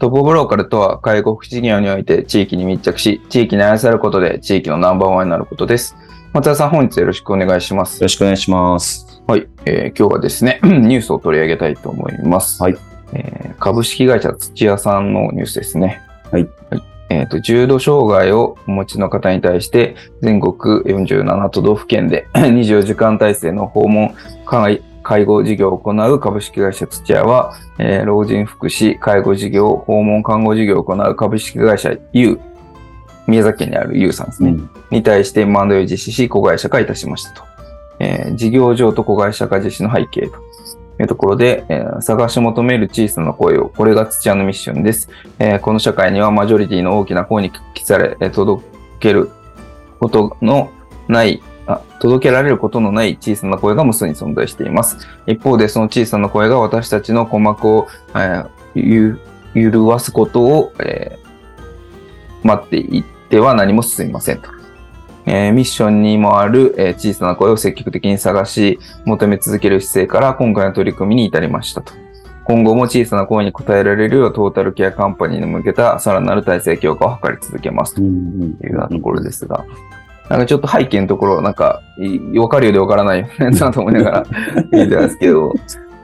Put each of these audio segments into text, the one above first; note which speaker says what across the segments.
Speaker 1: トップオブローカルとは、介護福祉事業において地域に密着し、地域に愛されることで地域のナンバーワンになることです。松田さん、本日よろしくお願いします。
Speaker 2: よろしくお願いします。
Speaker 1: はい、えー、今日はですね、ニュースを取り上げたいと思います。はい。えー、株式会社土屋さんのニュースですね。はい。はい、えっ、ー、と、重度障害をお持ちの方に対して、全国47都道府県で 24時間体制の訪問介護事業を行う株式会社土屋は、えー、老人福祉、介護事業、訪問看護事業を行う株式会社 U、宮崎県にある U さんですね、うん、に対して M&A を実施し、子会社化いたしましたと。えー、事業上と子会社化実施の背景というところで、えー、探し求める小さな声を、これが土屋のミッションです。えー、この社会にはマジョリティの大きな声に聞きされ、届けることのない届けられることのない小さな声が無数に存在しています。一方で、その小さな声が私たちの鼓膜を、えー、ゆるわすことを、えー、待っていっては何も進みませんと。えー、ミッションにもある、えー、小さな声を積極的に探し、求め続ける姿勢から今回の取り組みに至りましたと。今後も小さな声に応えられるようトータルケアカンパニーに向けたさらなる体制強化を図り続けますというようなところですが、なんかちょっと背景のところ、なんか、わかるようでわからないやつだと思いながら 見てたんですけど、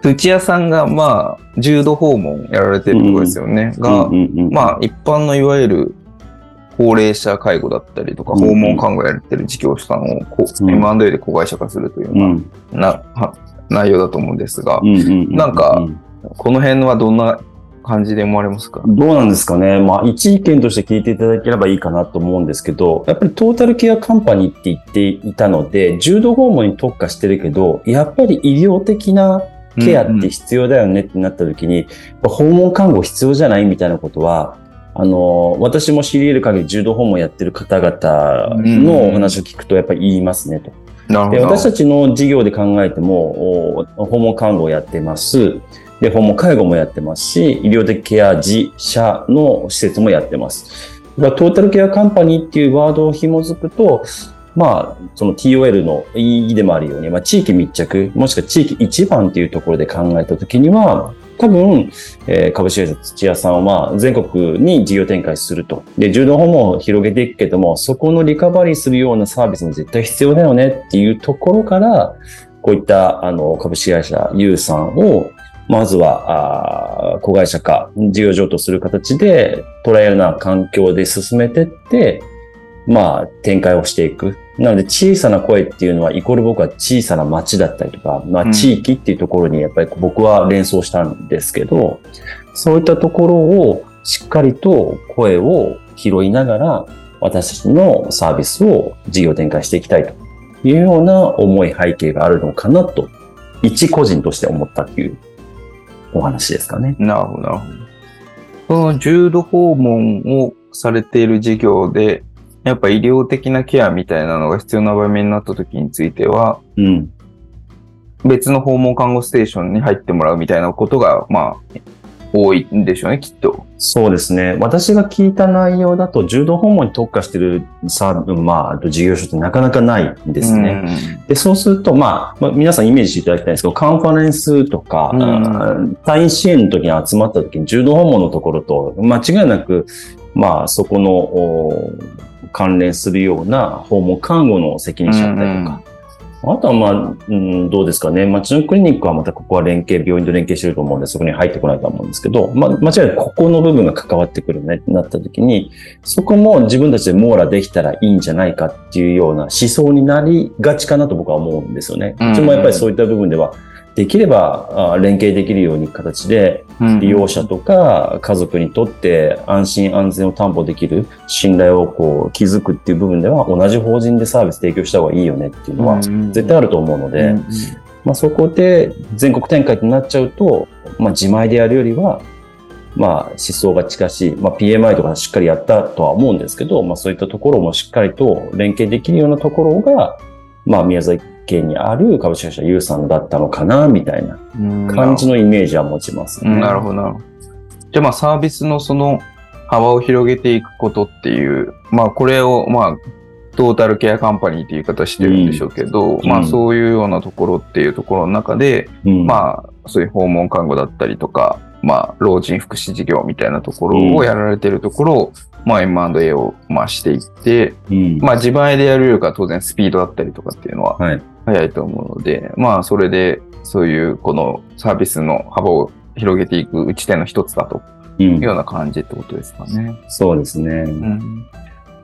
Speaker 1: 土屋さんが、まあ、重度訪問やられてるところですよね。うん、が、まあ、一般のいわゆる高齢者介護だったりとか、訪問看護やってる事業者さんをこう、M&A で子会社化するというような、な内容だと思うんですが、なんか、この辺はどんな感じで思われますか？
Speaker 2: どうなんですかね。まあ、一意見として聞いていただければいいかなと思うんですけど、やっぱりトータルケアカンパニーって言っていたので、重度訪問に特化してるけど、やっぱり医療的なケアって必要だよねってなった時に、うんうん、訪問看護必要じゃないみたいなことは、あの、私も知り得る限り重度訪問やってる方々のお話を聞くとやっぱり言いますねと。で私たちの事業で考えても、訪問看護をやってます。で、訪問介護もやってますし、医療的ケア自社の施設もやってます。トータルケアカンパニーっていうワードを紐づくと、まあ、その TOL の意義でもあるように、まあ、地域密着、もしくは地域一番っていうところで考えたときには、多分、えー、株式会社土屋さんは全国に事業展開すると。で、柔道訪問を広げていくけども、そこのリカバリーするようなサービスも絶対必要だよねっていうところから、こういったあの株式会社 U さんをまずは、あ子会社化、事業譲渡する形で、トライアルな環境で進めてって、まあ、展開をしていく。なので、小さな声っていうのは、イコール僕は小さな街だったりとか、まあ、地域っていうところにやっぱり僕は連想したんですけど、そういったところをしっかりと声を拾いながら、私たちのサービスを事業展開していきたいというような思い背景があるのかなと、一個人として思ったっていうお話ですかね。
Speaker 1: なるほど、なるほど。その重度訪問をされている事業で、やっぱ医療的なケアみたいなのが必要な場面になった時については、うん、別の訪問看護ステーションに入ってもらうみたいなことが、まあ、多いんでしょうね、きっと。
Speaker 2: そうですね。私が聞いた内容だと、柔道訪問に特化してるサーまあ、事業所ってなかなかないんですね。で、そうすると、まあ、まあ、皆さんイメージしていただきたいんですけど、カンファレンスとか、退院支援の時に集まった時に柔道訪問のところと、間違いなく、まあ、そこの関連するような訪問看護の責任者だったりとか、あとはまあ、うん、どうですかね。町のクリニックはまたここは連携、病院と連携してると思うんで、そこに入ってこないと思うんですけど、まあ、間違いなくここの部分が関わってくるねってなった時に、そこも自分たちで網羅できたらいいんじゃないかっていうような思想になりがちかなと僕は思うんですよね。
Speaker 1: う
Speaker 2: ちもやっぱりそういった部分では、できればあ連携できるように形で、利用者とか家族にとって安心安全を担保できる信頼をこう築くっていう部分では同じ法人でサービス提供した方がいいよねっていうのは絶対あると思うので、
Speaker 1: うん
Speaker 2: まあ、そこで全国展開となっちゃうと、まあ、自前でやるよりは、まあ、思想が近しい、まあ、PMI とかしっかりやったとは思うんですけど、まあ、そういったところもしっかりと連携できるようなところが、まあ、宮崎県にある株式会社ユーさんだったのかな、みたいな
Speaker 1: うん
Speaker 2: 感じのイメージは持ちますね。
Speaker 1: うんなるほど、なるほど。じゃあまあサービスのその幅を広げていくことっていう、まあこれをまあトータルケアカンパニーっていう言い方してるんでしょうけど、まあ
Speaker 2: うん
Speaker 1: そういうようなところっていうところの中で、
Speaker 2: うん
Speaker 1: まあそういう訪問看護だったりとか、まあ老人福祉事業みたいなところをやられてるところを、まあ M&A をまあしていって、
Speaker 2: うん
Speaker 1: まあ自前でやるよりか当然スピードだったりとかっていうのは
Speaker 2: はい。
Speaker 1: 早いと思うので、まあそれでそういうこのサービスの幅を広げていく打ち手の一つだと
Speaker 2: うん
Speaker 1: いうような感じってことですかね。
Speaker 2: そうですね。
Speaker 1: うん。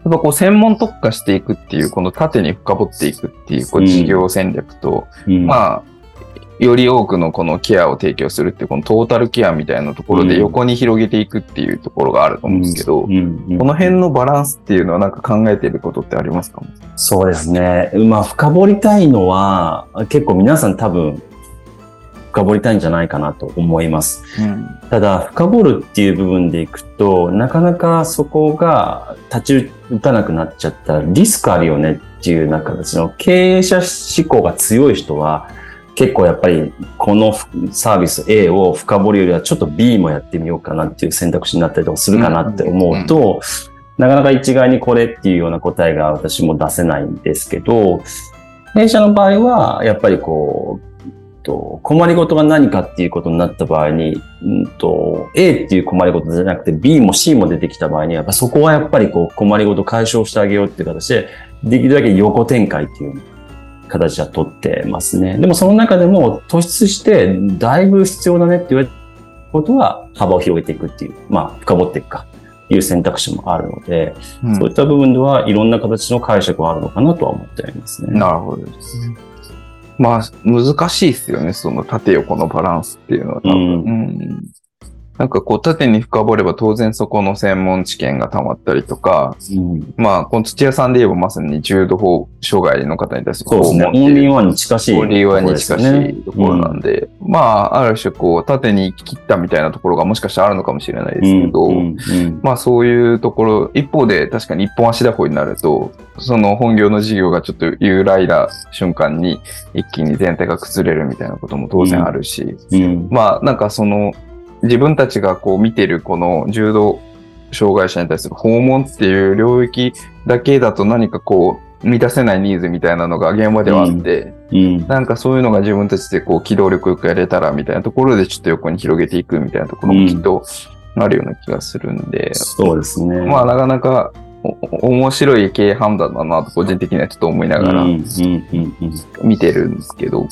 Speaker 1: やっぱこう専門特化していくっていう、この縦に深掘っていくっていうこ
Speaker 2: う
Speaker 1: うん事業戦略と、
Speaker 2: うん
Speaker 1: まあ、より多くのこのケアを提供するっていうこのトータルケアみたいなところで
Speaker 2: うん
Speaker 1: 横に広げていくっていうところがあると思うんですけど、この辺のバランスっていうのはなんか考えていることってありますか？
Speaker 2: そうですね。まあ、深掘りたいのは、結構皆さん多分、深掘りたいんじゃないかなと思います。
Speaker 1: うん。
Speaker 2: ただ、深掘るっていう部分でいくと、なかなかそこが立ち打たなくなっちゃったらリスクあるよねっていうような形の経営者志向が強い人は、結構やっぱりこのサービス A を深掘るよりはちょっと B もやってみようかなっていう選択肢になったりとかするかなって思うと、なかなか一概にこれっていうような答えが私も出せないんですけど、弊社の場合は、やっぱりこう、と困りごとが何かっていうことになった場合に、うんと A っていう困りごとじゃなくて B も C も出てきた場合には、やっぱそこはやっぱりこう困りごと解消してあげようっていう形で、できるだけ横展開っていう形は取ってますね。でもその中でも突出してだいぶ必要だねって言われたことは幅を広げていくっていう、まあ深掘っていくか。いう選択肢もあるので、
Speaker 1: うん
Speaker 2: そういった部分ではいろんな形の解釈はあるのかなとは思っておりますね。
Speaker 1: なるほどですね。まあ、難しいですよね、その縦横のバランスっていうのは多分。
Speaker 2: うん
Speaker 1: うんなんかこう、縦に深掘れば当然そこの専門知見が溜まったりとか、
Speaker 2: うん。
Speaker 1: まあ、この土屋さんで言えばまさに重度法障害の方に対する
Speaker 2: そうですね。オンリーワンに近しい、
Speaker 1: オンリーワンに近しいところなんで、まあ、ある種こう、縦に切ったみたいなところがもしかしたらあるのかもしれないですけど、
Speaker 2: うんうんうん。
Speaker 1: まあそういうところ、一方で確かに一本足打法になると、その本業の事業がちょっと揺らいだ瞬間に一気に全体が崩れるみたいなことも当然あるし、
Speaker 2: うん。
Speaker 1: まあなんかその自分たちがこう見てるこの重度障害者に対する訪問っていう領域だけだと何かこう満たせないニーズみたいなのが現場ではあって、
Speaker 2: うん。
Speaker 1: なんかそういうのが自分たちでこう機動力よくやれたらみたいなところでちょっと横に広げていくみたいなところもきっとあるような気がするんで、
Speaker 2: そうですね。
Speaker 1: まあなかなかお面白い経営判断だなと個人的にはちょっと思いながら見てるんですけど、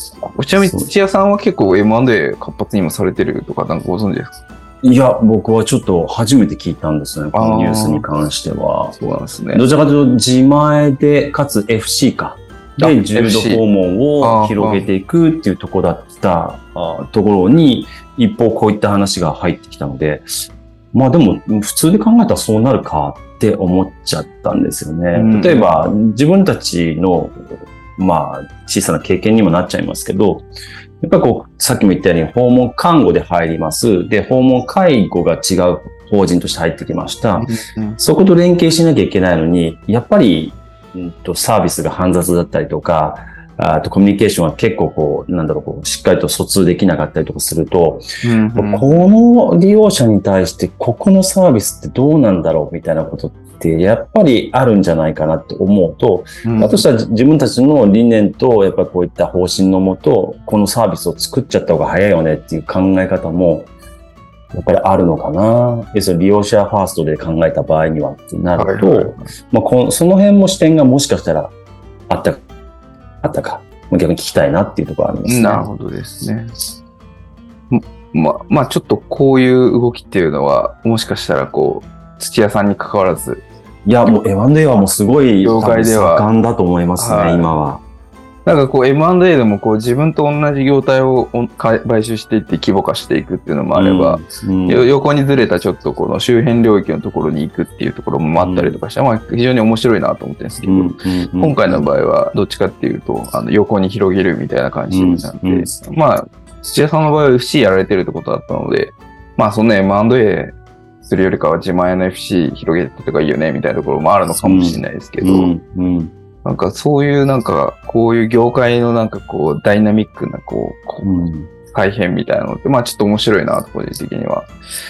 Speaker 1: ちなみに土屋さんは結構 M&A 活発にもされてるとかなんかご存知ですか？
Speaker 2: いや、僕はちょっと初めて聞いたんですね、このニュースに関しては。
Speaker 1: そうなんですね。
Speaker 2: どちらかというと自前で、かつ FC か。
Speaker 1: あ
Speaker 2: で、重度訪問を広げていくっていうところだったあところに、一方こういった話が入ってきたので、まあでも、普通で考えたらそうなるかって思っちゃったんですよね。
Speaker 1: うん
Speaker 2: 例えば、自分たちの、まあ、小さな経験にもなっちゃいますけど、やっぱりこう、さっきも言ったように、訪問看護で入ります。で、訪問介護が違う法人として入ってきました。
Speaker 1: うん
Speaker 2: そこと連携しなきゃいけないのに、やっぱり、うんとサービスが煩雑だったりとか、あとコミュニケーションが結構こう、なんだろう、こうしっかりと疎通できなかったりとかすると、
Speaker 1: うんうん。
Speaker 2: この利用者に対してここのサービスってどうなんだろうみたいなことってやっぱりあるんじゃないかなって思うと、
Speaker 1: うん。
Speaker 2: だとしたら自分たちの理念とやっぱりこういった方針のもと、このサービスを作っちゃった方が早いよねっていう考え方も、やっぱりあるのかな。要するに利用者ファーストで考えた場合にはってなると、
Speaker 1: はいはいはい
Speaker 2: まあ、このその辺も視点がもしかしたらあったか、あったか逆に聞きたいなっていうところありますね。
Speaker 1: なるほどですね。ま、まあちょっとこういう動きっていうのは、もしかしたらこう、土屋さんに関わらず。
Speaker 2: いや、もう M&A はもうすごい、
Speaker 1: 業界では
Speaker 2: 盛んだと思いますね、はい、今は。
Speaker 1: なんかこう M&A でもこう自分と同じ業態を買収していって規模化していくっていうのもあれば、うんうん、横にずれたちょっとこの周辺領域のところに行くっていうところもあったりとかして、うん、まあ非常に面白いなと思ってるんですけど、今回の場合はどっちかっていうと、あの横に広げるみたいな感じなんで、まあ土屋さんの場合は FC やられてるってことだったので、まあそんな M&A するよりかは自前の FC 広げてとかいいよねみたいなところもあるのかもしれないですけど、うんうんなんかそういうなんか、こういう業界のなんかこう、ダイナミックなこう、こう、うん、改変みたいなのって、まあちょっと面白いなと、個人的には。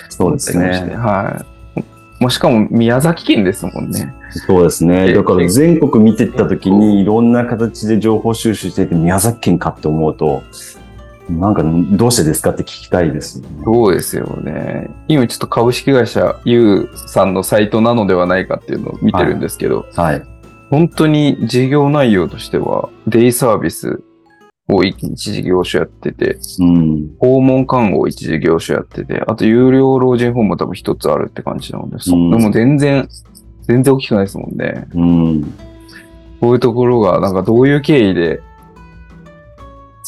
Speaker 2: そうですね。
Speaker 1: はい。もしかも宮崎県ですもんね。
Speaker 2: そうですね。だから全国見てった時にいろんな形で情報収集してて宮崎県かって思うと、なんかどうしてですかって聞きたいです
Speaker 1: ね。そうですよね。今ちょっと株式会社 U さんのサイトなのではないかっていうのを見てるんですけど、
Speaker 2: はい、はい
Speaker 1: 本当に事業内容としては、デイサービスを一事業所やってて、
Speaker 2: うん、
Speaker 1: 訪問看護を一事業所やってて、あと有料老人ホームも多分一つあるって感じなので、うん、でも全然、全然大きくないですもんね。
Speaker 2: うん、
Speaker 1: こういうところが、なんかどういう経緯で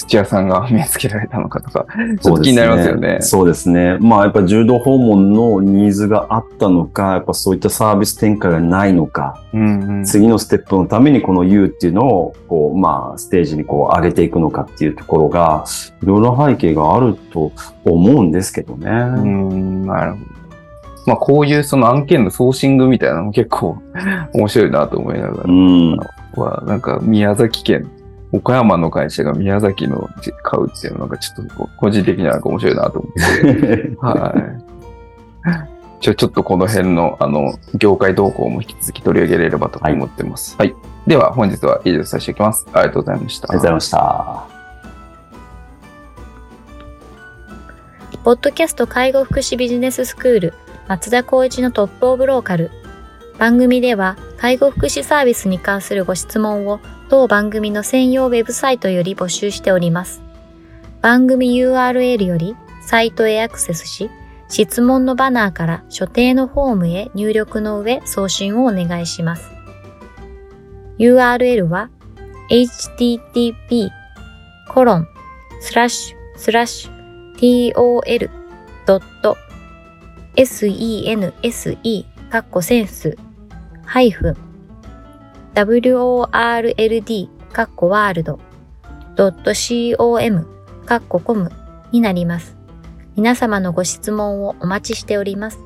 Speaker 1: 土屋さんが目つけられたのかとか、ちょっと気になりますよね。
Speaker 2: そうですね。まあやっぱ柔道訪問のニーズがあったのか、やっぱそういったサービス展開がないのか、
Speaker 1: うんうん、
Speaker 2: 次のステップのためにこの U っていうのを、こう、まあステージにこう上げていくのかっていうところが、いろいろ背景があると思うんですけどね。う
Speaker 1: ん、なるほど。まあこういうその案件のソーシングみたいなのも結構面白いなと思いながら、
Speaker 2: うん、
Speaker 1: はなんか宮崎県岡山の会社が宮崎の買うっていうのがちょっと個人的には面白いなと思って。はい。ちょ、ちょっとこの辺の、あの、業界動向も引き続き取り上げられればと思ってます。はい。はい、では、本日は以上させていきます。ありがとうございました。
Speaker 2: ありがとうございました。
Speaker 3: ポッドキャスト介護福祉ビジネススクール松田光一のトップオブローカル。番組では介護福祉サービスに関するご質問を当番組の専用ウェブサイトより募集しております。番組 URL よりサイトへアクセスし、質問のバナーから所定のフォームへ入力の上送信をお願いします。URL は http コロンスラッシュスラッシュ tol.sense カッコセンスハイフン world カッコワールド .com カッココムになります。皆様のご質問をお待ちしております。